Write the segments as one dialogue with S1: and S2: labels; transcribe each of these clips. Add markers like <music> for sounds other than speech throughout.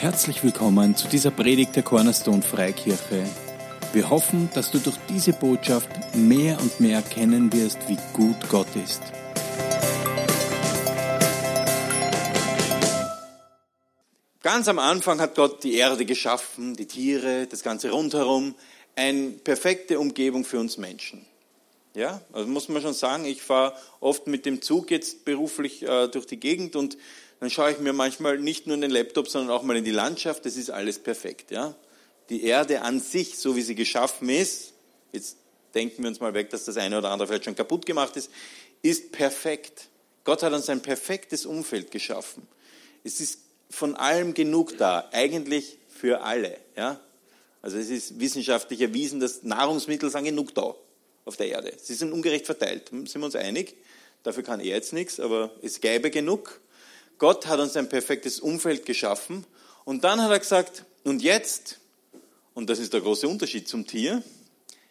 S1: Herzlich willkommen zu dieser Predigt der Cornerstone Freikirche. Wir hoffen, dass du durch diese Botschaft mehr und mehr erkennen wirst, wie gut Gott ist.
S2: Ganz am Anfang hat Gott die Erde geschaffen, die Tiere, das ganze rundherum, eine perfekte Umgebung für uns Menschen. Ja, also muss man schon sagen, ich fahre oft mit dem Zug jetzt beruflich äh, durch die Gegend und dann schaue ich mir manchmal nicht nur in den Laptop, sondern auch mal in die Landschaft. Das ist alles perfekt. Ja? Die Erde an sich, so wie sie geschaffen ist, jetzt denken wir uns mal weg, dass das eine oder andere vielleicht schon kaputt gemacht ist, ist perfekt. Gott hat uns ein perfektes Umfeld geschaffen. Es ist von allem genug da, eigentlich für alle. Ja? Also es ist wissenschaftlich erwiesen, dass Nahrungsmittel sind genug da auf der Erde. Sie sind ungerecht verteilt, sind wir uns einig. Dafür kann er jetzt nichts, aber es gäbe genug. Gott hat uns ein perfektes Umfeld geschaffen und dann hat er gesagt, und jetzt, und das ist der große Unterschied zum Tier,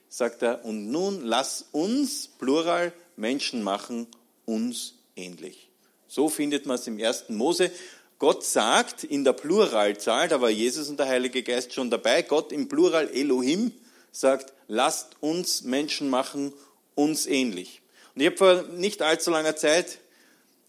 S2: sagt er, und nun lass uns, Plural, Menschen machen, uns ähnlich. So findet man es im ersten Mose. Gott sagt in der Pluralzahl, da war Jesus und der Heilige Geist schon dabei, Gott im Plural Elohim sagt, lasst uns Menschen machen, uns ähnlich. Und ich habe vor nicht allzu langer Zeit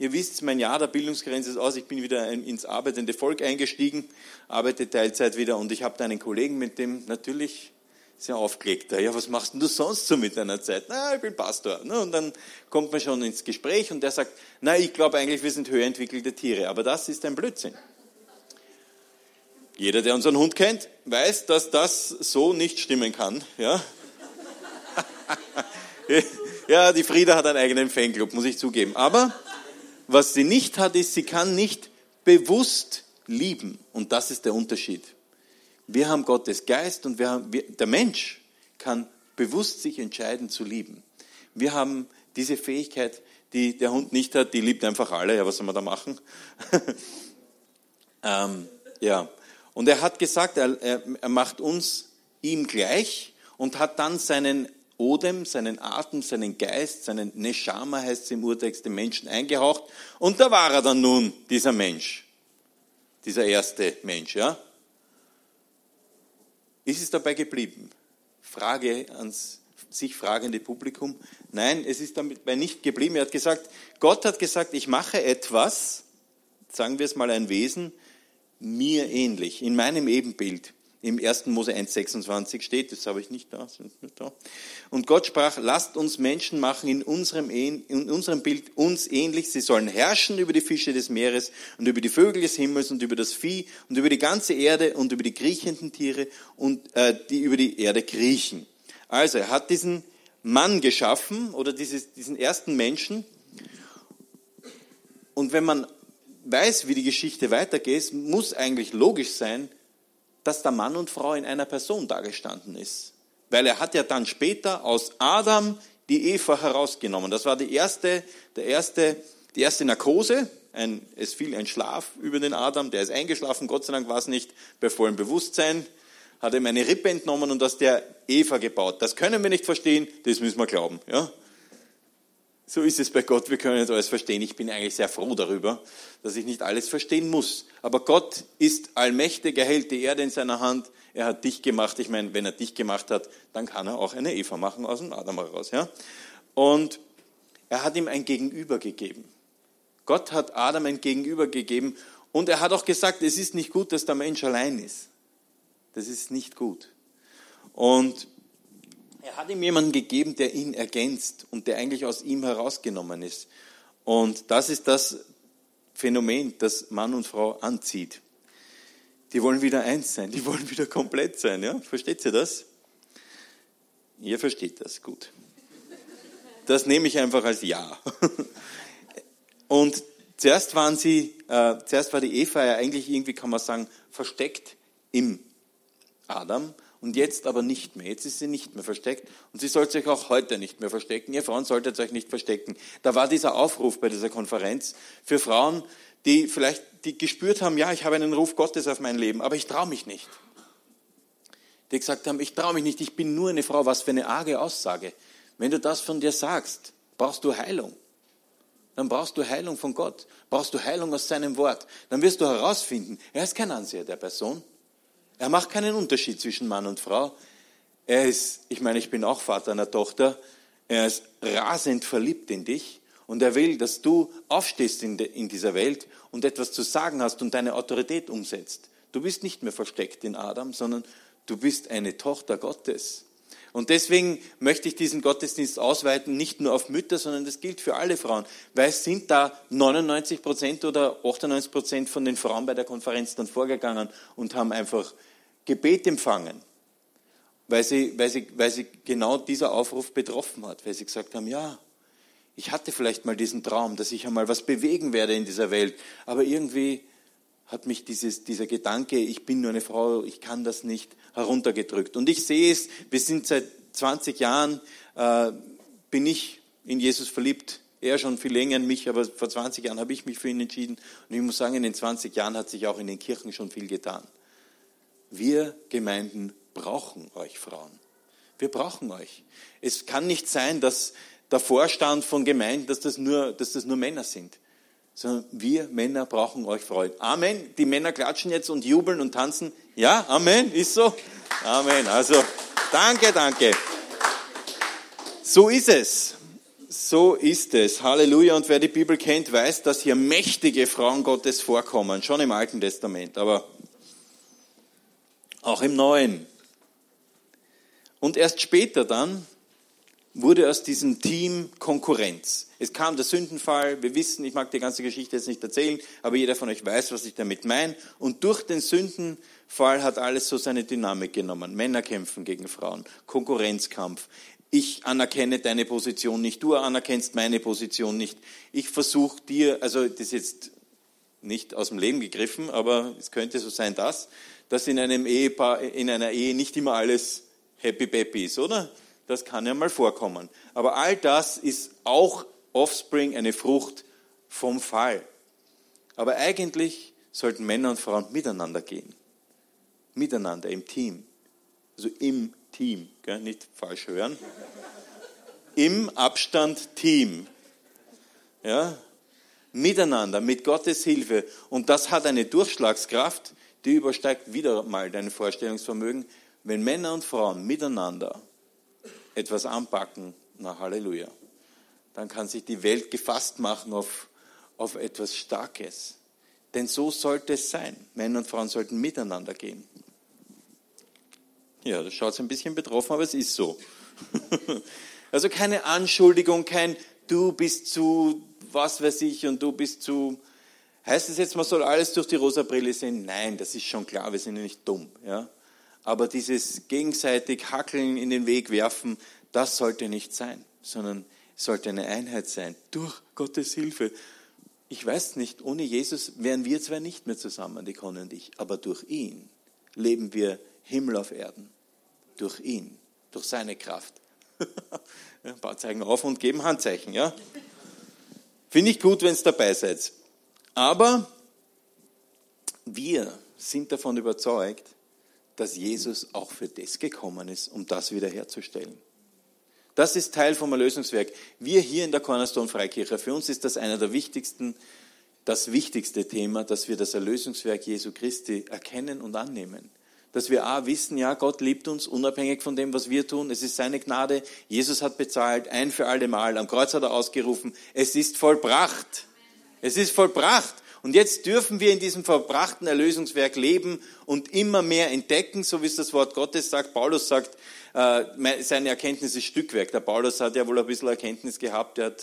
S2: Ihr wisst, mein Jahr der Bildungsgrenze ist aus. Ich bin wieder ins arbeitende Volk eingestiegen, arbeite Teilzeit wieder und ich habe da einen Kollegen, mit dem natürlich sehr aufgelegter. Ja, was machst denn du sonst so mit deiner Zeit? Na, ich bin Pastor. Und dann kommt man schon ins Gespräch und der sagt, na, ich glaube eigentlich, wir sind höher entwickelte Tiere. Aber das ist ein Blödsinn. Jeder, der unseren Hund kennt, weiß, dass das so nicht stimmen kann. Ja, <laughs> ja die Frieda hat einen eigenen Fanclub, muss ich zugeben. Aber was sie nicht hat, ist, sie kann nicht bewusst lieben. Und das ist der Unterschied. Wir haben Gottes Geist und wir haben, wir, der Mensch kann bewusst sich entscheiden zu lieben. Wir haben diese Fähigkeit, die der Hund nicht hat, die liebt einfach alle. Ja, was soll man da machen? <laughs> ähm, ja. Und er hat gesagt, er, er, er macht uns ihm gleich und hat dann seinen Odem, seinen Atem, seinen Geist, seinen Neshama heißt es im Urtext, den Menschen eingehaucht. Und da war er dann nun, dieser Mensch. Dieser erste Mensch, ja. Ist es dabei geblieben? Frage ans sich fragende Publikum. Nein, es ist dabei nicht geblieben. Er hat gesagt, Gott hat gesagt, ich mache etwas, sagen wir es mal ein Wesen, mir ähnlich, in meinem Ebenbild im 1. Mose 1,26 steht, das habe ich nicht da, nicht da. Und Gott sprach, lasst uns Menschen machen in unserem, in unserem Bild uns ähnlich. Sie sollen herrschen über die Fische des Meeres und über die Vögel des Himmels und über das Vieh und über die ganze Erde und über die kriechenden Tiere und äh, die über die Erde kriechen. Also er hat diesen Mann geschaffen oder dieses, diesen ersten Menschen. Und wenn man weiß, wie die Geschichte weitergeht, muss eigentlich logisch sein, dass der Mann und Frau in einer Person dargestanden ist. Weil er hat ja dann später aus Adam die Eva herausgenommen. Das war die erste, der erste, die erste Narkose. Ein, es fiel ein Schlaf über den Adam, der ist eingeschlafen. Gott sei Dank war es nicht bei vollem Bewusstsein. Hat ihm eine Rippe entnommen und aus der Eva gebaut. Das können wir nicht verstehen, das müssen wir glauben. Ja? So ist es bei Gott, wir können nicht alles verstehen. Ich bin eigentlich sehr froh darüber, dass ich nicht alles verstehen muss. Aber Gott ist allmächtig, er hält die Erde in seiner Hand, er hat dich gemacht. Ich meine, wenn er dich gemacht hat, dann kann er auch eine Eva machen aus dem Adam heraus. Ja? Und er hat ihm ein Gegenüber gegeben. Gott hat Adam ein Gegenüber gegeben und er hat auch gesagt, es ist nicht gut, dass der Mensch allein ist. Das ist nicht gut. Und er hat ihm jemanden gegeben, der ihn ergänzt und der eigentlich aus ihm herausgenommen ist. Und das ist das Phänomen, das Mann und Frau anzieht. Die wollen wieder eins sein, die <laughs> wollen wieder komplett sein. Ja? Versteht ihr das? Ihr versteht das gut. Das nehme ich einfach als Ja. <laughs> Und zuerst waren sie, äh, zuerst war die Eva ja eigentlich irgendwie, kann man sagen, versteckt im Adam und jetzt aber nicht mehr. Jetzt ist sie nicht mehr versteckt und sie sollte sich auch heute nicht mehr verstecken. Ihr Frauen solltet euch nicht verstecken. Da war dieser Aufruf bei dieser Konferenz für Frauen, die vielleicht die gespürt haben, ja, ich habe einen Ruf Gottes auf mein Leben, aber ich traue mich nicht. Die gesagt haben, ich traue mich nicht, ich bin nur eine Frau. Was für eine arge Aussage. Wenn du das von dir sagst, brauchst du Heilung. dann brauchst du Heilung von Gott, brauchst du Heilung aus seinem Wort. Dann wirst du herausfinden, er ist kein Anseher der Person. Er macht keinen Unterschied zwischen Mann und Frau. Er ist, ich meine, ich bin auch Vater einer Tochter, er ist rasend verliebt in dich und er will, dass du aufstehst in, de, in dieser Welt und etwas zu sagen hast und deine Autorität umsetzt. Du bist nicht mehr versteckt in Adam, sondern du bist eine Tochter Gottes. Und deswegen möchte ich diesen Gottesdienst ausweiten, nicht nur auf Mütter, sondern das gilt für alle Frauen. Weil es sind da 99 Prozent oder 98 Prozent von den Frauen bei der Konferenz dann vorgegangen und haben einfach Gebet empfangen. Weil sie, weil, sie, weil sie genau dieser Aufruf betroffen hat. Weil sie gesagt haben, ja, ich hatte vielleicht mal diesen Traum, dass ich einmal was bewegen werde in dieser Welt. Aber irgendwie hat mich dieses, dieser Gedanke, ich bin nur eine Frau, ich kann das nicht, heruntergedrückt. Und ich sehe es, wir sind seit 20 Jahren, äh, bin ich in Jesus verliebt. Er schon viel länger in mich, aber vor 20 Jahren habe ich mich für ihn entschieden. Und ich muss sagen, in den 20 Jahren hat sich auch in den Kirchen schon viel getan. Wir Gemeinden brauchen euch Frauen. Wir brauchen euch. Es kann nicht sein, dass der Vorstand von Gemeinden, dass das nur, dass das nur Männer sind sondern wir Männer brauchen euch Freude. Amen. Die Männer klatschen jetzt und jubeln und tanzen. Ja, Amen. Ist so? Amen. Also, danke, danke. So ist es. So ist es. Halleluja. Und wer die Bibel kennt, weiß, dass hier mächtige Frauen Gottes vorkommen. Schon im Alten Testament, aber auch im Neuen. Und erst später dann wurde aus diesem Team Konkurrenz. Es kam der Sündenfall, wir wissen, ich mag die ganze Geschichte jetzt nicht erzählen, aber jeder von euch weiß, was ich damit meine. Und durch den Sündenfall hat alles so seine Dynamik genommen. Männer kämpfen gegen Frauen, Konkurrenzkampf. Ich anerkenne deine Position nicht, du anerkennst meine Position nicht. Ich versuche dir, also das ist jetzt nicht aus dem Leben gegriffen, aber es könnte so sein, dass, dass in einem Ehepaar, in einer Ehe nicht immer alles happy peppy ist, oder? Das kann ja mal vorkommen. Aber all das ist auch Offspring, eine Frucht vom Fall. Aber eigentlich sollten Männer und Frauen miteinander gehen. Miteinander, im Team. Also im Team, gell? nicht falsch hören. Im Abstand Team. Ja? Miteinander, mit Gottes Hilfe. Und das hat eine Durchschlagskraft, die übersteigt wieder mal dein Vorstellungsvermögen. Wenn Männer und Frauen miteinander etwas anpacken, na Halleluja, dann kann sich die Welt gefasst machen auf, auf etwas Starkes. Denn so sollte es sein. Männer und Frauen sollten miteinander gehen. Ja, das schaut ein bisschen betroffen, aber es ist so. <laughs> also keine Anschuldigung, kein du bist zu was weiß ich und du bist zu. Heißt es jetzt, man soll alles durch die rosa Brille sehen? Nein, das ist schon klar, wir sind ja nicht dumm. Ja? Aber dieses gegenseitig Hackeln in den Weg werfen, das sollte nicht sein, sondern sollte eine Einheit sein. Durch Gottes Hilfe. Ich weiß nicht, ohne Jesus wären wir zwar nicht mehr zusammen, die Conny und ich, aber durch ihn leben wir Himmel auf Erden. Durch ihn, durch seine Kraft. <laughs> Ein paar zeigen auf und geben Handzeichen, ja? Finde ich gut, wenn es dabei seid. Aber wir sind davon überzeugt, dass Jesus auch für das gekommen ist, um das wiederherzustellen. Das ist Teil vom Erlösungswerk. Wir hier in der Cornerstone Freikirche, für uns ist das einer der wichtigsten, das wichtigste Thema, dass wir das Erlösungswerk Jesu Christi erkennen und annehmen. Dass wir A, wissen, ja, Gott liebt uns, unabhängig von dem, was wir tun. Es ist seine Gnade. Jesus hat bezahlt, ein für alle Mal. Am Kreuz hat er ausgerufen, es ist vollbracht. Es ist vollbracht. Und jetzt dürfen wir in diesem verbrachten Erlösungswerk leben und immer mehr entdecken, so wie es das Wort Gottes sagt. Paulus sagt, äh, seine Erkenntnis ist Stückwerk. Der Paulus hat ja wohl ein bisschen Erkenntnis gehabt, er hat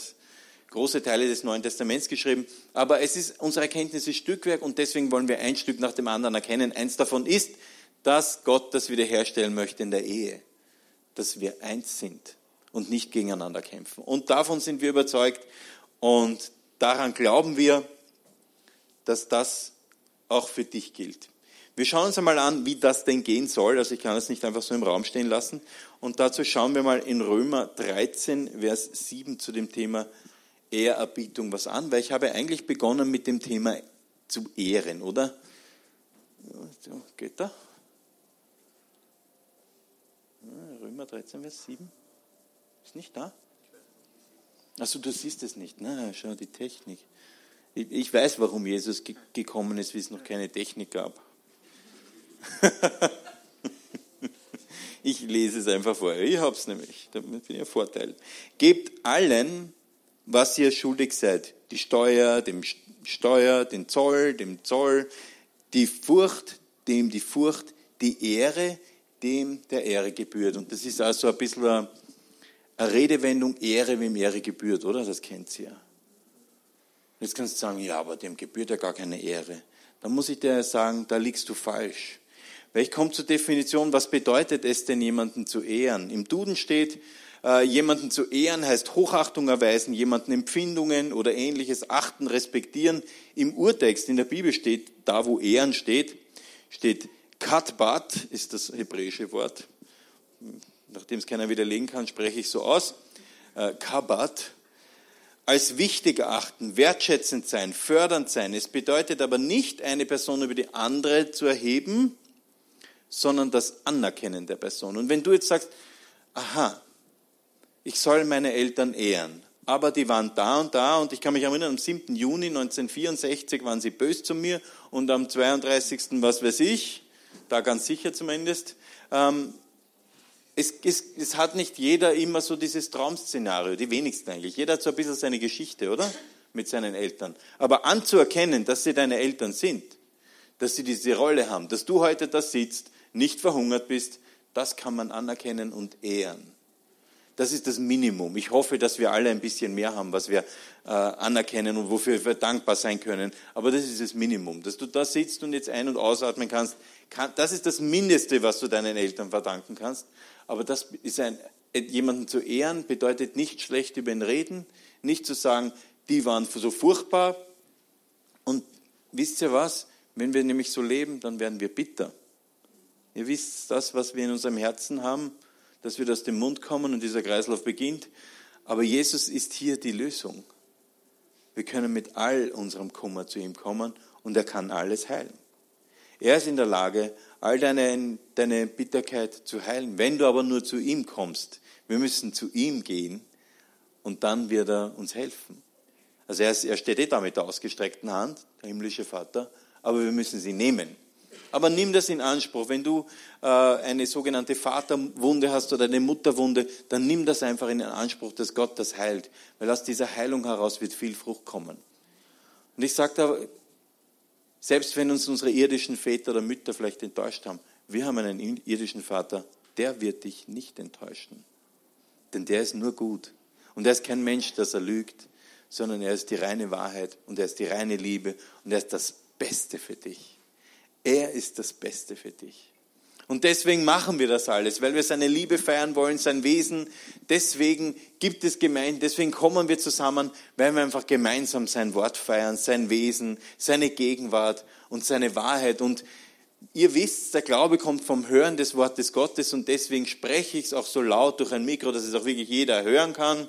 S2: große Teile des Neuen Testaments geschrieben. Aber es ist, unsere Erkenntnis ist Stückwerk und deswegen wollen wir ein Stück nach dem anderen erkennen. Eins davon ist, dass Gott das wiederherstellen möchte in der Ehe. Dass wir eins sind und nicht gegeneinander kämpfen. Und davon sind wir überzeugt und daran glauben wir, dass das auch für dich gilt. Wir schauen uns einmal an, wie das denn gehen soll. Also ich kann es nicht einfach so im Raum stehen lassen. Und dazu schauen wir mal in Römer 13, Vers 7 zu dem Thema Ehrerbietung was an, weil ich habe eigentlich begonnen mit dem Thema zu ehren, oder? Ja, geht da? Römer 13, Vers 7. Ist nicht da? Also du siehst es nicht. Na, schau die Technik. Ich, weiß, warum Jesus ge gekommen ist, wie es noch keine Technik gab. <laughs> ich lese es einfach vor. Ich habe es nämlich. Damit bin ich ein Vorteil. Gebt allen, was ihr schuldig seid. Die Steuer, dem Steuer, den Zoll, dem Zoll, die Furcht, dem die Furcht, die Ehre, dem der Ehre gebührt. Und das ist also ein bisschen eine Redewendung, Ehre, wem Ehre gebührt, oder? Das kennt ihr ja. Jetzt kannst du sagen, ja, aber dem gebührt ja gar keine Ehre. Dann muss ich dir sagen, da liegst du falsch. Weil ich komme zur Definition, was bedeutet es denn, jemanden zu ehren? Im Duden steht, äh, jemanden zu ehren heißt Hochachtung erweisen, jemanden Empfindungen oder ähnliches achten, respektieren. Im Urtext in der Bibel steht, da wo Ehren steht, steht Katbat, ist das hebräische Wort. Nachdem es keiner widerlegen kann, spreche ich so aus. Äh, Kabat, als wichtig erachten, wertschätzend sein, fördernd sein. Es bedeutet aber nicht, eine Person über die andere zu erheben, sondern das Anerkennen der Person. Und wenn du jetzt sagst, aha, ich soll meine Eltern ehren, aber die waren da und da und ich kann mich erinnern, am 7. Juni 1964 waren sie böse zu mir und am 32. was weiß ich, da ganz sicher zumindest, ähm, es, es, es, hat nicht jeder immer so dieses Traum-Szenario, die wenigsten eigentlich. Jeder hat so ein bisschen seine Geschichte, oder? Mit seinen Eltern. Aber anzuerkennen, dass sie deine Eltern sind, dass sie diese Rolle haben, dass du heute da sitzt, nicht verhungert bist, das kann man anerkennen und ehren. Das ist das Minimum. Ich hoffe, dass wir alle ein bisschen mehr haben, was wir äh, anerkennen und wofür wir dankbar sein können. Aber das ist das Minimum. Dass du da sitzt und jetzt ein- und ausatmen kannst, kann, das ist das Mindeste, was du deinen Eltern verdanken kannst. Aber das ist ein, jemanden zu ehren bedeutet nicht schlecht über ihn reden, nicht zu sagen, die waren so furchtbar. Und wisst ihr was? Wenn wir nämlich so leben, dann werden wir bitter. Ihr wisst das, was wir in unserem Herzen haben, dass wir aus dem Mund kommen und dieser Kreislauf beginnt. Aber Jesus ist hier die Lösung. Wir können mit all unserem Kummer zu ihm kommen und er kann alles heilen. Er ist in der Lage, all deine, deine Bitterkeit zu heilen. Wenn du aber nur zu ihm kommst, wir müssen zu ihm gehen und dann wird er uns helfen. Also er, ist, er steht eh da mit der ausgestreckten Hand, der himmlische Vater, aber wir müssen sie nehmen. Aber nimm das in Anspruch. Wenn du äh, eine sogenannte Vaterwunde hast oder eine Mutterwunde, dann nimm das einfach in Anspruch, dass Gott das heilt. Weil aus dieser Heilung heraus wird viel Frucht kommen. Und ich sage da, selbst wenn uns unsere irdischen Väter oder Mütter vielleicht enttäuscht haben, wir haben einen irdischen Vater, der wird dich nicht enttäuschen. Denn der ist nur gut. Und er ist kein Mensch, dass er lügt, sondern er ist die reine Wahrheit und er ist die reine Liebe und er ist das Beste für dich. Er ist das Beste für dich. Und deswegen machen wir das alles, weil wir seine Liebe feiern wollen, sein Wesen. Deswegen gibt es Gemeinden, deswegen kommen wir zusammen, weil wir einfach gemeinsam sein Wort feiern, sein Wesen, seine Gegenwart und seine Wahrheit. Und ihr wisst, der Glaube kommt vom Hören des Wortes Gottes und deswegen spreche ich es auch so laut durch ein Mikro, dass es auch wirklich jeder hören kann.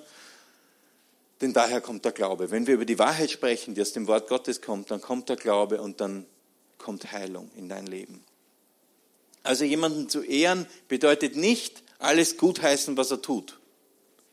S2: Denn daher kommt der Glaube. Wenn wir über die Wahrheit sprechen, die aus dem Wort Gottes kommt, dann kommt der Glaube und dann kommt Heilung in dein Leben. Also jemanden zu ehren bedeutet nicht alles gutheißen, was er tut.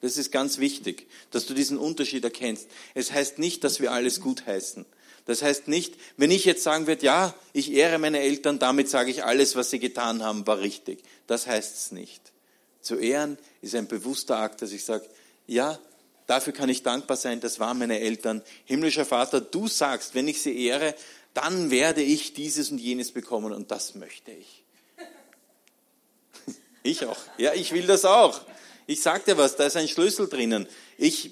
S2: Das ist ganz wichtig, dass du diesen Unterschied erkennst. Es heißt nicht, dass wir alles gutheißen. Das heißt nicht, wenn ich jetzt sagen würde, ja, ich ehre meine Eltern, damit sage ich, alles, was sie getan haben, war richtig. Das heißt es nicht. Zu ehren ist ein bewusster Akt, dass ich sage, ja, dafür kann ich dankbar sein, das waren meine Eltern. Himmlischer Vater, du sagst, wenn ich sie ehre, dann werde ich dieses und jenes bekommen und das möchte ich. Ich auch. Ja, ich will das auch. Ich sag dir was, da ist ein Schlüssel drinnen. Ich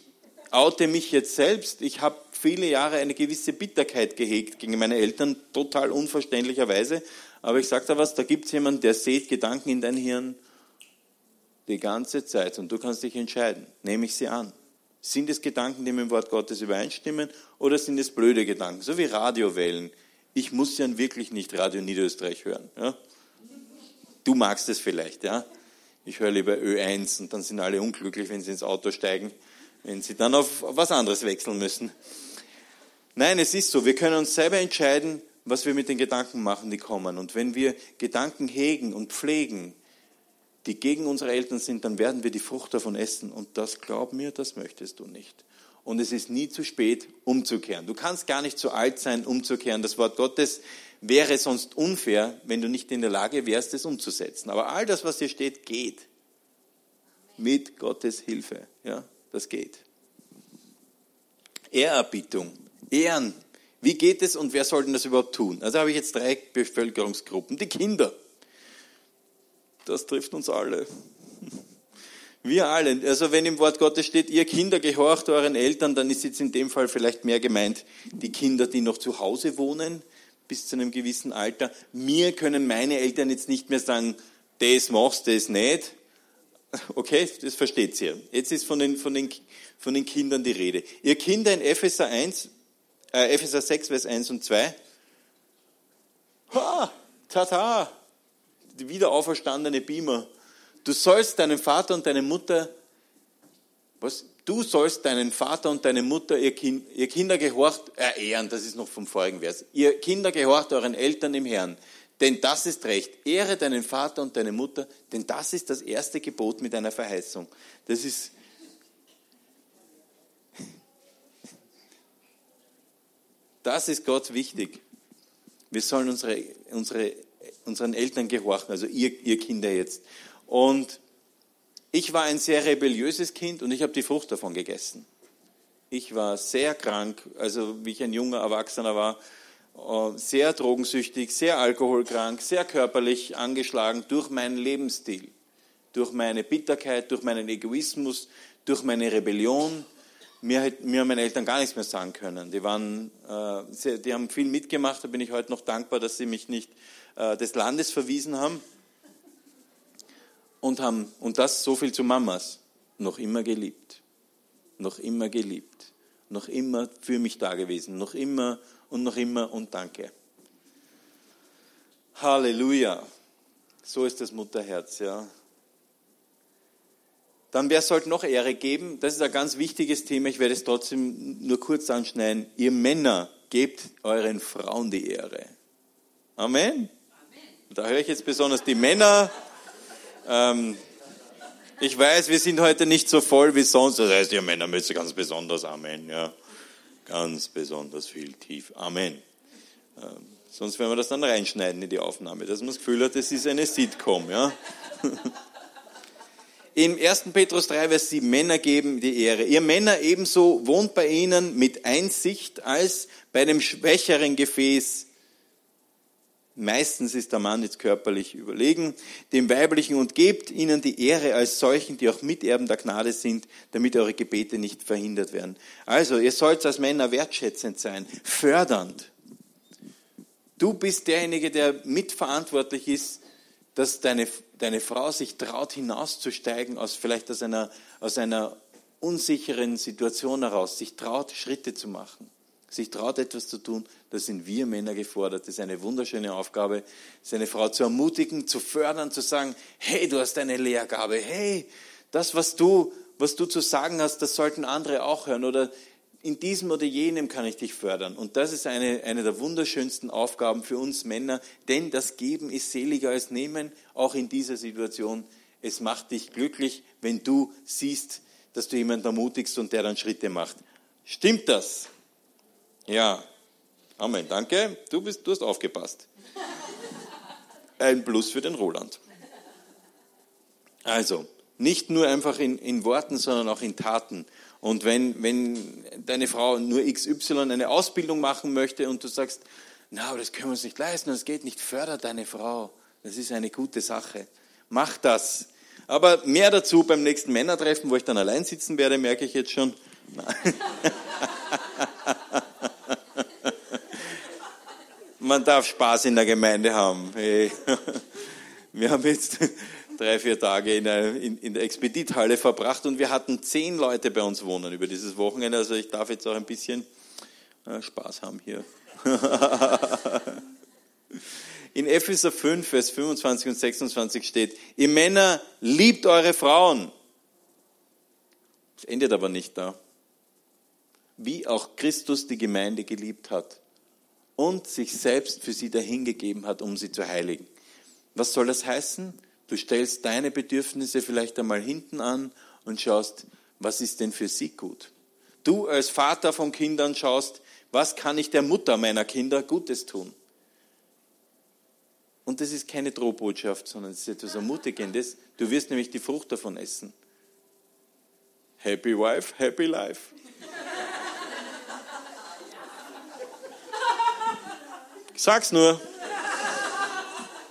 S2: oute mich jetzt selbst. Ich habe viele Jahre eine gewisse Bitterkeit gehegt gegen meine Eltern, total unverständlicherweise. Aber ich sage dir was, da gibt es jemanden, der sieht Gedanken in dein Hirn die ganze Zeit und du kannst dich entscheiden. Nehme ich sie an? Sind es Gedanken, die mit dem Wort Gottes übereinstimmen oder sind es blöde Gedanken? So wie Radiowellen. Ich muss ja wirklich nicht Radio Niederösterreich hören. Ja? Du magst es vielleicht, ja? Ich höre lieber Ö1 und dann sind alle unglücklich, wenn sie ins Auto steigen, wenn sie dann auf was anderes wechseln müssen. Nein, es ist so. Wir können uns selber entscheiden, was wir mit den Gedanken machen, die kommen. Und wenn wir Gedanken hegen und pflegen, die gegen unsere Eltern sind, dann werden wir die Frucht davon essen. Und das, glaub mir, das möchtest du nicht. und es ist nie zu spät, umzukehren. Du kannst gar nicht zu alt sein, umzukehren. Das Wort Gottes wäre sonst unfair, wenn du nicht in der Lage wärst, es umzusetzen. Aber all das, was hier steht, geht. Mit Gottes Hilfe. Ja, das geht. Ehrerbietung, Ehren. Wie geht es und wer soll denn das überhaupt tun? Also habe ich jetzt drei Bevölkerungsgruppen. Die Kinder. Das trifft uns alle. <laughs> Wir alle. Also wenn im Wort Gottes steht, ihr Kinder gehorcht euren Eltern, dann ist jetzt in dem Fall vielleicht mehr gemeint die Kinder, die noch zu Hause wohnen, bis zu einem gewissen Alter. Mir können meine Eltern jetzt nicht mehr sagen, das machst, das nicht. <laughs> Okay, das versteht ihr. Jetzt ist von den, von den, von den Kindern die Rede. Ihr Kinder in Epheser 1, äh, Epheser 6, Vers 1 und 2. Ha, tata, die wiederauferstandene Beamer. Du sollst deinen Vater und deine Mutter, was? Du sollst deinen Vater und deine Mutter, ihr, kind, ihr Kinder gehorcht, äh, ehren, das ist noch vom vorigen Vers. Ihr Kinder gehorcht euren Eltern im Herrn, denn das ist recht. Ehre deinen Vater und deine Mutter, denn das ist das erste Gebot mit einer Verheißung. Das ist, <laughs> das ist Gott wichtig. Wir sollen unsere, unsere, unseren Eltern gehorchen, also ihr, ihr Kinder jetzt. Und ich war ein sehr rebelliöses Kind und ich habe die Frucht davon gegessen. Ich war sehr krank, also wie ich ein junger Erwachsener war, äh, sehr drogensüchtig, sehr alkoholkrank, sehr körperlich angeschlagen durch meinen Lebensstil, durch meine Bitterkeit, durch meinen Egoismus, durch meine Rebellion. Mir, mir haben meine Eltern gar nichts mehr sagen können. Die, waren, äh, sehr, die haben viel mitgemacht, da bin ich heute noch dankbar, dass sie mich nicht äh, des Landes verwiesen haben und haben, und das so viel zu Mamas, noch immer geliebt. Noch immer geliebt. Noch immer für mich da gewesen. Noch immer und noch immer und danke. Halleluja. So ist das Mutterherz, ja. Dann, wer sollte noch Ehre geben? Das ist ein ganz wichtiges Thema. Ich werde es trotzdem nur kurz anschneiden. Ihr Männer, gebt euren Frauen die Ehre. Amen. Amen. Da höre ich jetzt besonders die Männer. Ähm, ich weiß, wir sind heute nicht so voll wie sonst. Das heißt, ihr Männer müssen ganz besonders Amen. Ja, ganz besonders viel tief. Amen. Ähm, sonst werden wir das dann reinschneiden in die Aufnahme, dass man das Gefühl hat, das ist eine Sitcom. Ja. <laughs> Im 1. Petrus 3, Vers 7, Männer geben die Ehre. Ihr Männer ebenso wohnt bei ihnen mit Einsicht als bei dem schwächeren Gefäß Meistens ist der Mann jetzt körperlich überlegen, dem Weiblichen und gebt ihnen die Ehre als solchen, die auch Miterben der Gnade sind, damit eure Gebete nicht verhindert werden. Also, ihr sollt als Männer wertschätzend sein, fördernd. Du bist derjenige, der mitverantwortlich ist, dass deine, deine Frau sich traut, hinauszusteigen aus vielleicht aus einer, aus einer unsicheren Situation heraus, sich traut, Schritte zu machen sich traut, etwas zu tun, da sind wir Männer gefordert. Das ist eine wunderschöne Aufgabe, seine Frau zu ermutigen, zu fördern, zu sagen, hey, du hast eine Lehrgabe, hey, das, was du, was du zu sagen hast, das sollten andere auch hören oder in diesem oder jenem kann ich dich fördern. Und das ist eine, eine der wunderschönsten Aufgaben für uns Männer, denn das Geben ist seliger als Nehmen, auch in dieser Situation. Es macht dich glücklich, wenn du siehst, dass du jemanden ermutigst und der dann Schritte macht. Stimmt das? Ja, Amen. Danke. Du, bist, du hast aufgepasst. Ein Plus für den Roland. Also, nicht nur einfach in, in Worten, sondern auch in Taten. Und wenn, wenn deine Frau nur XY eine Ausbildung machen möchte und du sagst, na, aber das können wir uns nicht leisten, das geht nicht, förder deine Frau. Das ist eine gute Sache. Mach das. Aber mehr dazu beim nächsten Männertreffen, wo ich dann allein sitzen werde, merke ich jetzt schon. <laughs> man darf Spaß in der Gemeinde haben. <laughs> Wir haben jetzt <laughs> drei, vier Tage in der, in, in der Expedithalle verbracht und wir hatten zehn Leute bei uns wohnen über dieses Wochenende. Also ich darf jetzt auch ein bisschen äh, Spaß haben hier. <laughs> In Epheser 5, Vers 25 und 26 steht, ihr Männer liebt eure Frauen. Es endet aber nicht da. Wie auch Christus die Gemeinde geliebt hat und sich selbst für sie dahingegeben hat, um sie zu heiligen. Was soll das heißen? Du stellst deine Bedürfnisse vielleicht einmal hinten an und schaust, was ist denn für sie gut? du als Vater von Kindern schaust, was kann ich der Mutter meiner Kinder Gutes tun? Und das ist keine Drohbotschaft, sondern es ist etwas Ermutigendes. Du wirst nämlich die Frucht davon essen. Happy Wife, Happy Life. Sag's nur.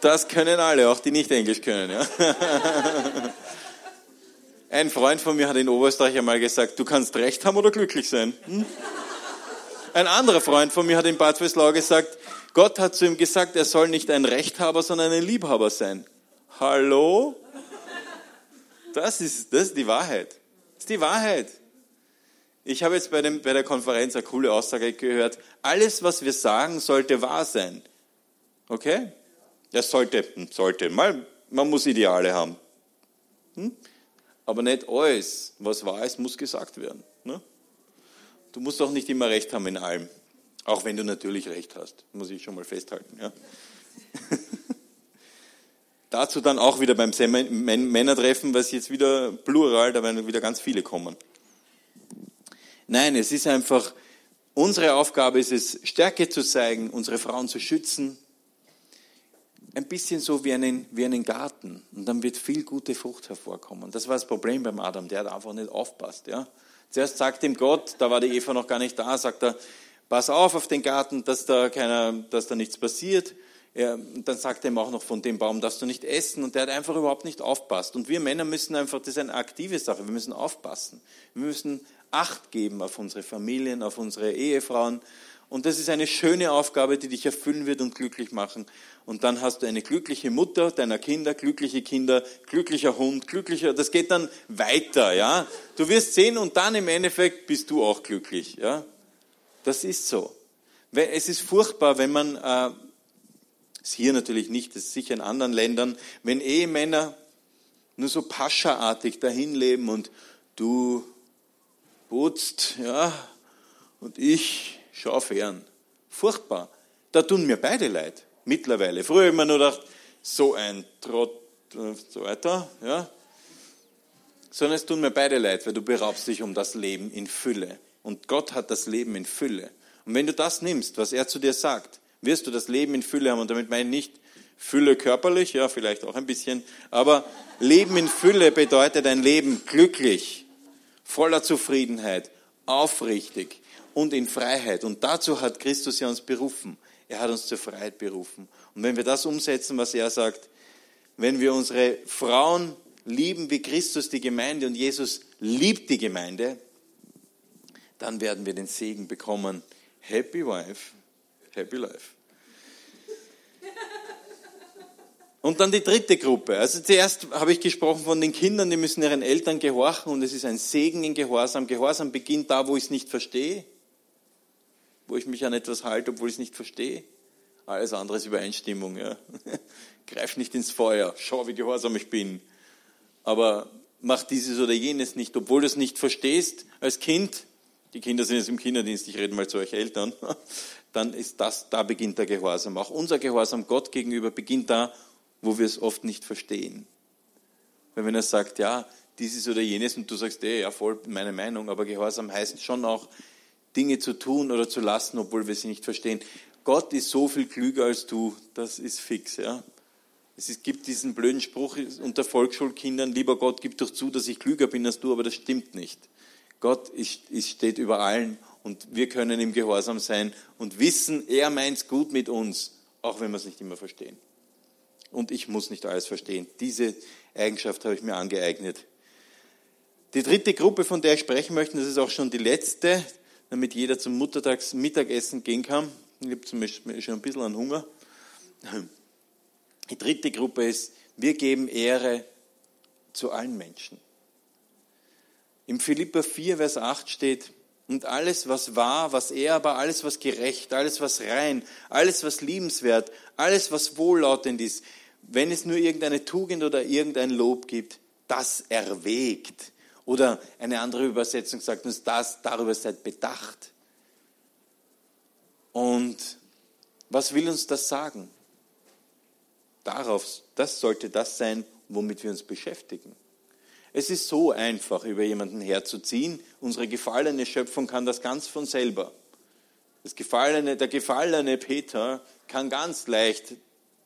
S2: Das können alle, auch die nicht Englisch können. Ja. <laughs> Ein Freund von mir hat in Oberösterreich einmal gesagt, du kannst recht haben oder glücklich sein. Hm? Ein anderer Freund von mir hat in Bad Weslau gesagt, Gott hat zu ihm gesagt, er soll nicht ein Rechthaber, sondern ein Liebhaber sein. Hallo? Das ist, das ist die Wahrheit. Das ist die Wahrheit. Ich habe jetzt bei, dem, bei der Konferenz eine coole Aussage gehört. Alles, was wir sagen, sollte wahr sein. Okay? Das sollte, sollte. Mal, man muss Ideale haben. Hm? Aber nicht alles, was wahr ist, muss gesagt werden. Ne? Du musst auch nicht immer recht haben in allem. Auch wenn du natürlich recht hast, muss ich schon mal festhalten. Ja? <laughs> Dazu dann auch wieder beim Männertreffen, was jetzt wieder plural, da werden wieder ganz viele kommen. Nein, es ist einfach, unsere Aufgabe ist es, Stärke zu zeigen, unsere Frauen zu schützen. Ein bisschen so wie einen, wie einen Garten. Und dann wird viel gute Frucht hervorkommen. Das war das Problem beim Adam, der hat einfach nicht aufpasst. Ja? Zuerst sagt ihm Gott, da war die Eva noch gar nicht da, sagt er, pass auf auf den Garten, dass da, keiner, dass da nichts passiert. Ja, dann sagt er ihm auch noch, von dem Baum darfst du nicht essen. Und der hat einfach überhaupt nicht aufpasst. Und wir Männer müssen einfach, das ist eine aktive Sache, wir müssen aufpassen. Wir müssen Acht geben auf unsere Familien, auf unsere Ehefrauen. Und das ist eine schöne Aufgabe, die dich erfüllen wird und glücklich machen. Und dann hast du eine glückliche Mutter deiner Kinder, glückliche Kinder, glücklicher Hund, glücklicher, das geht dann weiter, ja. Du wirst sehen und dann im Endeffekt bist du auch glücklich, ja. Das ist so. Es ist furchtbar, wenn man, äh, ist hier natürlich nicht, das ist sicher in anderen Ländern, wenn Ehemänner nur so paschaartig dahin leben und du putzt, ja, und ich schaue fern. Furchtbar. Da tun mir beide leid, mittlerweile. Früher immer nur gedacht, so ein Trott und so weiter, ja. Sondern es tun mir beide leid, weil du beraubst dich um das Leben in Fülle. Und Gott hat das Leben in Fülle. Und wenn du das nimmst, was er zu dir sagt, wirst du das Leben in Fülle haben. Und damit meine ich nicht Fülle körperlich, ja, vielleicht auch ein bisschen. Aber Leben in Fülle bedeutet ein Leben glücklich, voller Zufriedenheit, aufrichtig und in Freiheit. Und dazu hat Christus ja uns berufen. Er hat uns zur Freiheit berufen. Und wenn wir das umsetzen, was er sagt, wenn wir unsere Frauen lieben wie Christus die Gemeinde und Jesus liebt die Gemeinde, dann werden wir den Segen bekommen. Happy Wife, Happy Life. Und dann die dritte Gruppe. Also zuerst habe ich gesprochen von den Kindern, die müssen ihren Eltern gehorchen und es ist ein Segen in Gehorsam. Gehorsam beginnt da, wo ich es nicht verstehe, wo ich mich an etwas halte, obwohl ich es nicht verstehe. Alles andere ist Übereinstimmung. Ja. <laughs> Greif nicht ins Feuer, schau, wie gehorsam ich bin. Aber mach dieses oder jenes nicht, obwohl du es nicht verstehst als Kind. Die Kinder sind jetzt im Kinderdienst, ich rede mal zu euch Eltern. <laughs> Dann ist das, da beginnt der Gehorsam. Auch unser Gehorsam Gott gegenüber beginnt da, wo wir es oft nicht verstehen. Weil wenn er sagt, ja, dieses oder jenes und du sagst, ey, ja, voll meine Meinung, aber Gehorsam heißt schon auch, Dinge zu tun oder zu lassen, obwohl wir sie nicht verstehen. Gott ist so viel klüger als du, das ist fix, ja. Es gibt diesen blöden Spruch unter Volksschulkindern, lieber Gott, gib doch zu, dass ich klüger bin als du, aber das stimmt nicht. Gott ist, ist, steht über allen und wir können im Gehorsam sein und wissen, er meint es gut mit uns, auch wenn wir es nicht immer verstehen und ich muss nicht alles verstehen. Diese Eigenschaft habe ich mir angeeignet. Die dritte Gruppe, von der ich sprechen möchte, das ist auch schon die letzte, damit jeder zum Muttertags Mittagessen gehen kann. Ich habe zum Beispiel schon ein bisschen an Hunger. Die dritte Gruppe ist, wir geben Ehre zu allen Menschen. Im Philippa 4, Vers 8 steht, und alles, was wahr, was ehrbar, alles, was gerecht, alles, was rein, alles, was liebenswert, alles, was wohllautend ist, wenn es nur irgendeine Tugend oder irgendein Lob gibt, das erwägt. Oder eine andere Übersetzung sagt uns das, darüber seid bedacht. Und was will uns das sagen? Darauf, das sollte das sein, womit wir uns beschäftigen. Es ist so einfach, über jemanden herzuziehen. Unsere gefallene Schöpfung kann das ganz von selber. Das gefallene, der gefallene Peter kann ganz leicht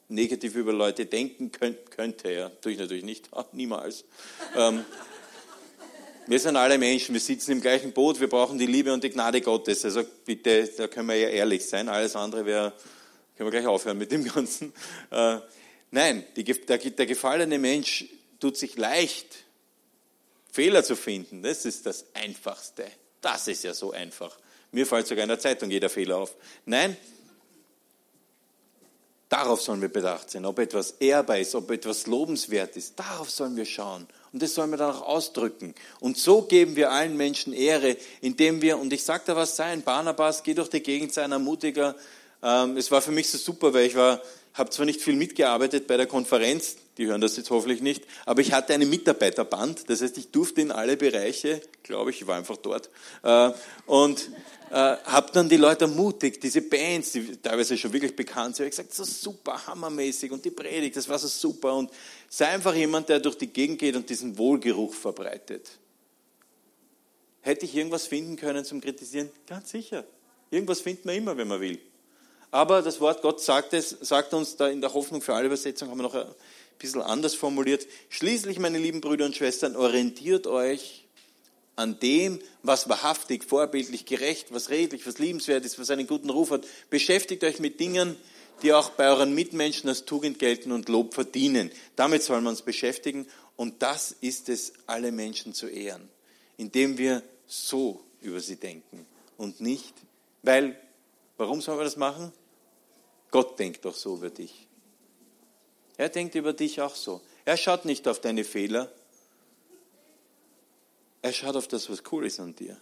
S2: negativ über Leute denken, könnte er. Tue ich natürlich nicht, <laughs> niemals. ähm, wir sind alle Menschen, wir sitzen im gleichen Boot, wir brauchen die Liebe und die Gnade Gottes. Also bitte, da können wir ja ehrlich sein. Alles andere wäre, können wir gleich aufhören mit dem Ganzen. Äh, nein, die, der, der gefallene Mensch tut sich leicht, Fehler zu finden. Das ist das Einfachste. Das ist ja so einfach. Mir fällt sogar in der Zeitung jeder Fehler auf. Nein, darauf sollen wir bedacht sein. Ob etwas ehrbar ist, ob etwas lobenswert ist, darauf sollen wir schauen. Und das sollen wir dann auch ausdrücken. Und so geben wir allen Menschen Ehre, indem wir, und ich sage da was sein, Barnabas, geh durch die Gegend, sei ein Ermutiger. Ähm, es war für mich so super, weil ich war, habe zwar nicht viel mitgearbeitet bei der Konferenz, die hören das jetzt hoffentlich nicht, aber ich hatte eine Mitarbeiterband, das heißt, ich durfte in alle Bereiche, glaube ich, ich war einfach dort, äh, und äh, habe dann die Leute ermutigt, diese Bands, die teilweise schon wirklich bekannt sind, ich gesagt, so super, hammermäßig und die Predigt, das war so super und sei einfach jemand, der durch die Gegend geht und diesen Wohlgeruch verbreitet. Hätte ich irgendwas finden können zum Kritisieren? Ganz sicher. Irgendwas findet man immer, wenn man will. Aber das Wort Gott sagt, es, sagt uns da in der Hoffnung für alle Übersetzungen, haben wir noch ein bisschen anders formuliert. Schließlich, meine lieben Brüder und Schwestern, orientiert euch an dem, was wahrhaftig, vorbildlich, gerecht, was redlich, was liebenswert ist, was einen guten Ruf hat. Beschäftigt euch mit Dingen, die auch bei euren Mitmenschen als Tugend gelten und Lob verdienen. Damit soll man uns beschäftigen und das ist es, alle Menschen zu ehren, indem wir so über sie denken und nicht, weil, warum sollen wir das machen? Gott denkt doch so über dich. Er denkt über dich auch so. Er schaut nicht auf deine Fehler, er schaut auf das, was cool ist an dir.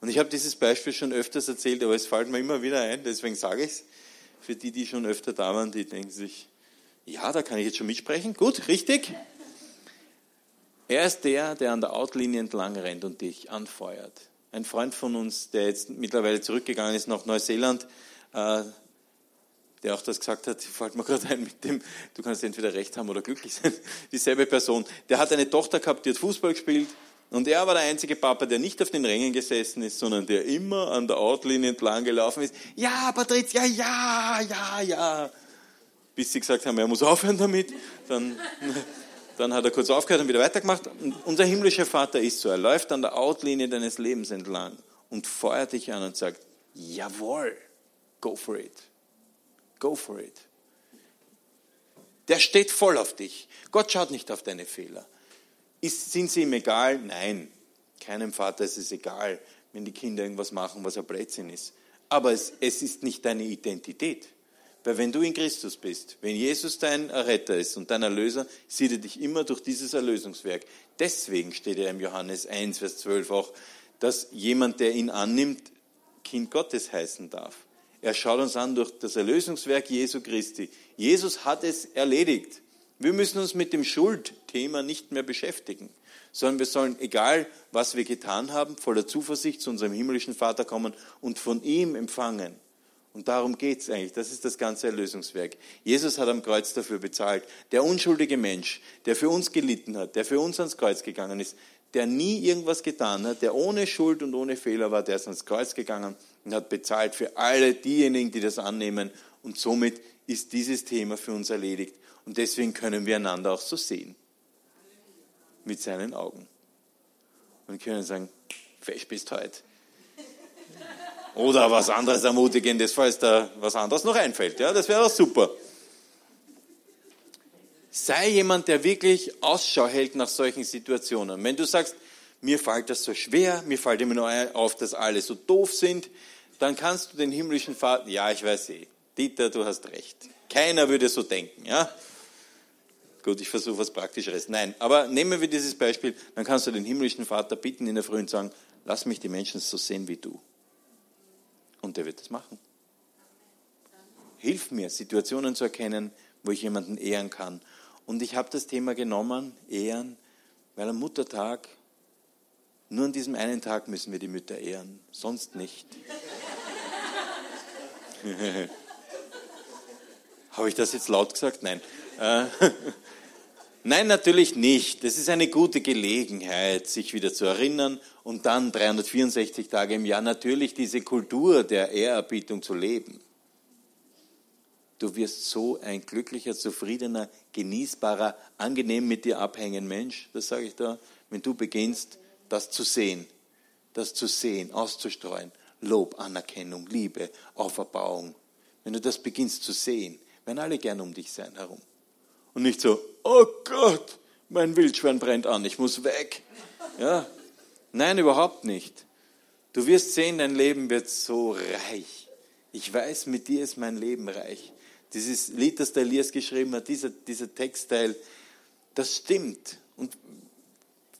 S2: Und ich habe dieses Beispiel schon öfters erzählt, aber es fällt mir immer wieder ein, deswegen sage ich es. Für die, die schon öfter da waren, die denken sich, ja, da kann ich jetzt schon mitsprechen. Gut, richtig. Er ist der, der an der Outlinie entlang rennt und dich anfeuert. Ein Freund von uns, der jetzt mittlerweile zurückgegangen ist nach Neuseeland, äh, der auch das gesagt hat, fällt mir gerade ein mit dem, du kannst entweder recht haben oder glücklich sein, <laughs> dieselbe Person. Der hat eine Tochter gehabt, die hat Fußball gespielt und er war der einzige Papa, der nicht auf den Rängen gesessen ist, sondern der immer an der Outlinie entlang gelaufen ist. Ja, Patricia, ja, ja, ja. Bis sie gesagt haben, er muss aufhören damit. Dann, <laughs> dann hat er kurz aufgehört und wieder weitergemacht. Und unser himmlischer Vater ist so. Er läuft an der Outlinie deines Lebens entlang und feuert dich an und sagt, jawohl, go for it. Go for it. Der steht voll auf dich. Gott schaut nicht auf deine Fehler. Ist, sind sie ihm egal? Nein, keinem Vater ist es egal, wenn die Kinder irgendwas machen, was ein Blödsinn ist. Aber es, es ist nicht deine Identität. Weil wenn du in Christus bist, wenn Jesus dein Retter ist und dein Erlöser, sieht er dich immer durch dieses Erlösungswerk. Deswegen steht er im Johannes 1, Vers 12 auch, dass jemand, der ihn annimmt, Kind Gottes heißen darf. Er schaut uns an durch das Erlösungswerk Jesu Christi. Jesus hat es erledigt. Wir müssen uns mit dem Schuldthema nicht mehr beschäftigen, sondern wir sollen, egal was wir getan haben, voller Zuversicht zu unserem himmlischen Vater kommen und von ihm empfangen. Und darum geht es eigentlich. Das ist das ganze Erlösungswerk. Jesus hat am Kreuz dafür bezahlt. Der unschuldige Mensch, der für uns gelitten hat, der für uns ans Kreuz gegangen ist, der nie irgendwas getan hat, der ohne Schuld und ohne Fehler war, der ist ans Kreuz gegangen und hat bezahlt für alle diejenigen, die das annehmen. Und somit ist dieses Thema für uns erledigt. Und deswegen können wir einander auch so sehen. Mit seinen Augen. Und können sagen, fesch bist heute. Oder was anderes Ermutigendes, falls da was anderes noch einfällt. Ja, das wäre auch super. Sei jemand, der wirklich Ausschau hält nach solchen Situationen. Wenn du sagst, mir fällt das so schwer, mir fällt immer nur auf, dass alle so doof sind, dann kannst du den himmlischen Vater, ja, ich weiß eh, Dieter, du hast recht. Keiner würde so denken, ja. Gut, ich versuche was Praktischeres. Nein, aber nehmen wir dieses Beispiel, dann kannst du den himmlischen Vater bitten in der Früh und sagen, lass mich die Menschen so sehen wie du. Und der wird das machen. Hilf mir, Situationen zu erkennen, wo ich jemanden ehren kann. Und ich habe das Thema genommen, ehren, weil am Muttertag, nur an diesem einen Tag müssen wir die Mütter ehren, sonst nicht. <laughs> habe ich das jetzt laut gesagt? Nein. Äh, <laughs> Nein, natürlich nicht. Das ist eine gute Gelegenheit, sich wieder zu erinnern und dann 364 Tage im Jahr natürlich diese Kultur der Ehrerbietung zu leben. Du wirst so ein glücklicher, zufriedener, genießbarer, angenehm mit dir abhängen Mensch, das sage ich da, wenn du beginnst, das zu sehen, das zu sehen, auszustreuen. Lob, Anerkennung, Liebe, Auferbauung. Wenn du das beginnst zu sehen, werden alle gern um dich sein herum. Und nicht so, oh Gott, mein Wildschwein brennt an, ich muss weg. Ja, nein, überhaupt nicht. Du wirst sehen, dein Leben wird so reich. Ich weiß, mit dir ist mein Leben reich. Dieses Lied, das der Elias geschrieben hat, dieser, dieser Textteil, das stimmt. Und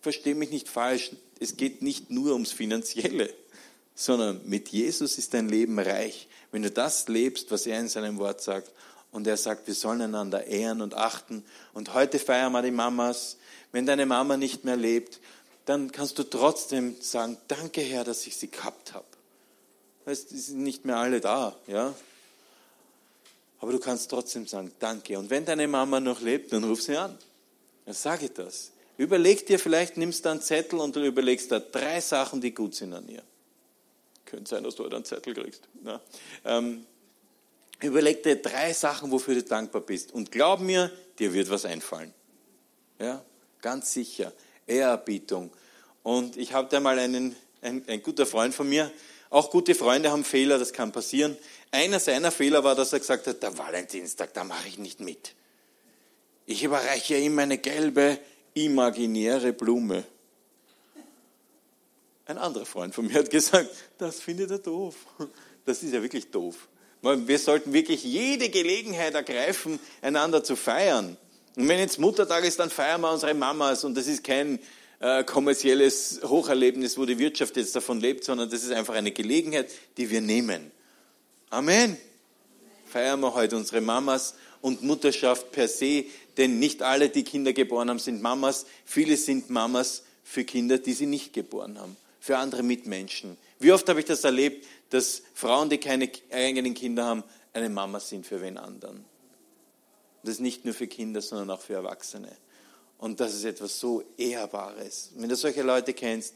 S2: verstehe mich nicht falsch, es geht nicht nur ums Finanzielle, sondern mit Jesus ist dein Leben reich. Wenn du das lebst, was er in seinem Wort sagt, und er sagt, wir sollen einander ehren und achten. Und heute feiern wir die Mamas. Wenn deine Mama nicht mehr lebt, dann kannst du trotzdem sagen, danke Herr, dass ich sie gehabt habe. Es sind nicht mehr alle da, ja. Aber du kannst trotzdem sagen, danke. Und wenn deine Mama noch lebt, dann ruf sie an. Dann sage das. Überleg dir, vielleicht nimmst du einen Zettel und du überlegst da drei Sachen, die gut sind an ihr. Könnte sein, dass du heute einen Zettel kriegst. Ja. Ähm, überleg dir drei Sachen, wofür du dankbar bist. Und glaub mir, dir wird was einfallen. Ja, ganz sicher. Ehrerbietung. Und ich habe da mal einen, ein, ein guter Freund von mir, auch gute Freunde haben Fehler, das kann passieren. Einer seiner Fehler war, dass er gesagt hat, der Valentinstag, da mache ich nicht mit. Ich überreiche ihm eine gelbe, imaginäre Blume. Ein anderer Freund von mir hat gesagt, das findet er doof. Das ist ja wirklich doof. Wir sollten wirklich jede Gelegenheit ergreifen, einander zu feiern. Und wenn jetzt Muttertag ist, dann feiern wir unsere Mamas und das ist kein äh, kommerzielles Hocherlebnis, wo die Wirtschaft jetzt davon lebt, sondern das ist einfach eine Gelegenheit, die wir nehmen. Amen. Feiern wir heute unsere Mamas und Mutterschaft per se, denn nicht alle, die Kinder geboren haben, sind Mamas. Viele sind Mamas für Kinder, die sie nicht geboren haben, für andere Mitmenschen. Wie oft habe ich das erlebt, dass Frauen, die keine eigenen Kinder haben, eine Mama sind für wen anderen. Das ist nicht nur für Kinder, sondern auch für Erwachsene. Und das ist etwas so Ehrbares. Wenn du solche Leute kennst,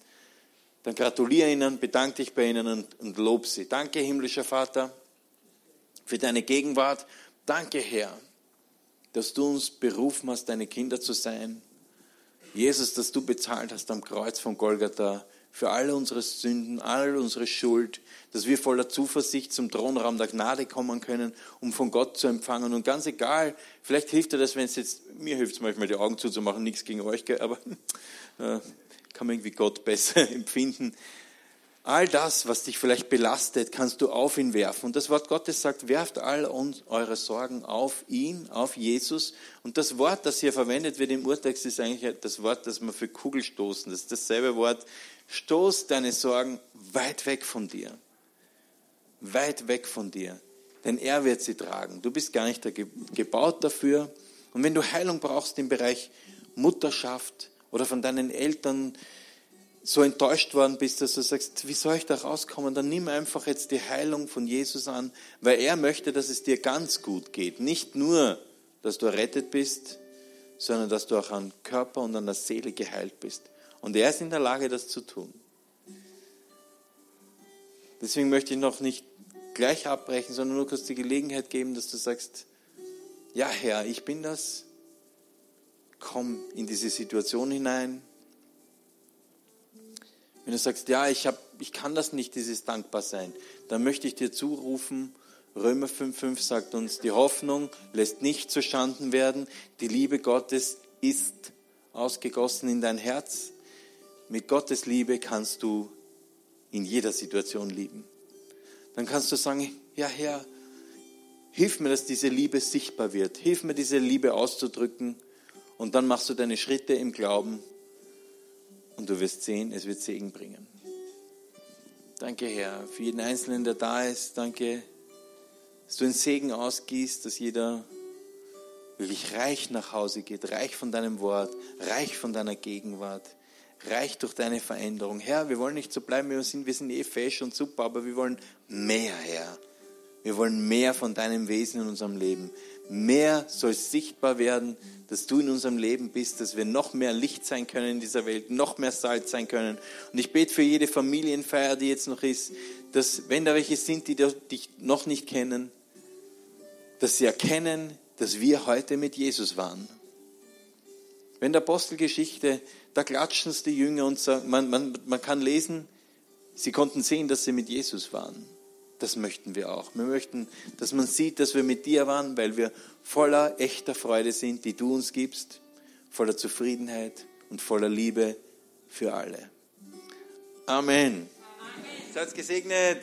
S2: dann gratuliere ihnen, bedanke dich bei ihnen und, und lob sie. Danke, himmlischer Vater, für deine Gegenwart. Danke, Herr, dass du uns berufen hast, deine Kinder zu sein. Jesus, dass du bezahlt hast am Kreuz von Golgatha für alle unsere Sünden, all unsere Schuld, dass wir voller Zuversicht zum Thronraum der Gnade kommen können, um von Gott zu empfangen. Und ganz egal, vielleicht hilft dir das, wenn es jetzt, mir hilft es manchmal, die Augen zuzumachen, nichts gegen euch, aber <laughs> äh, kann man irgendwie Gott besser <laughs> empfinden. All das, was dich vielleicht belastet, kannst du auf ihn werfen. Und das Wort Gottes sagt, werft all eure Sorgen auf ihn, auf Jesus. Und das Wort, das hier verwendet wird im Urtext, ist eigentlich das Wort, das man für Kugel stoßen. Das ist dasselbe Wort. Stoß deine Sorgen weit weg von dir. Weit weg von dir. Denn er wird sie tragen. Du bist gar nicht gebaut dafür. Und wenn du Heilung brauchst im Bereich Mutterschaft oder von deinen Eltern, so enttäuscht worden bist, dass du sagst, wie soll ich da rauskommen, dann nimm einfach jetzt die Heilung von Jesus an, weil er möchte, dass es dir ganz gut geht. Nicht nur, dass du errettet bist, sondern dass du auch an Körper und an der Seele geheilt bist. Und er ist in der Lage, das zu tun. Deswegen möchte ich noch nicht gleich abbrechen, sondern nur kurz die Gelegenheit geben, dass du sagst, ja Herr, ich bin das, komm in diese Situation hinein, wenn du sagst, ja, ich, hab, ich kann das nicht, dieses Dankbarsein, dann möchte ich dir zurufen, Römer 5,5 sagt uns, die Hoffnung lässt nicht zu Schanden werden, die Liebe Gottes ist ausgegossen in dein Herz. Mit Gottes Liebe kannst du in jeder Situation lieben. Dann kannst du sagen, ja Herr, hilf mir, dass diese Liebe sichtbar wird. Hilf mir, diese Liebe auszudrücken. Und dann machst du deine Schritte im Glauben und du wirst sehen, es wird Segen bringen. Danke, Herr, für jeden Einzelnen, der da ist. Danke, dass du einen Segen ausgießt, dass jeder wirklich reich nach Hause geht, reich von deinem Wort, reich von deiner Gegenwart, reich durch deine Veränderung. Herr, wir wollen nicht so bleiben, wie wir sind. Wir sind eh fesch und super, aber wir wollen mehr, Herr. Wir wollen mehr von deinem Wesen in unserem Leben, mehr soll sichtbar werden, dass du in unserem Leben bist, dass wir noch mehr Licht sein können in dieser Welt, noch mehr Salz sein können. Und ich bete für jede Familienfeier, die jetzt noch ist, dass wenn da welche sind, die dich noch nicht kennen, dass sie erkennen, dass wir heute mit Jesus waren. Wenn der Apostelgeschichte, da klatschen es die Jünger und sagen, man, man, man kann lesen, sie konnten sehen, dass sie mit Jesus waren. Das möchten wir auch. Wir möchten, dass man sieht, dass wir mit dir waren, weil wir voller echter Freude sind, die du uns gibst, voller Zufriedenheit und voller Liebe für alle. Amen. Amen. Seid gesegnet.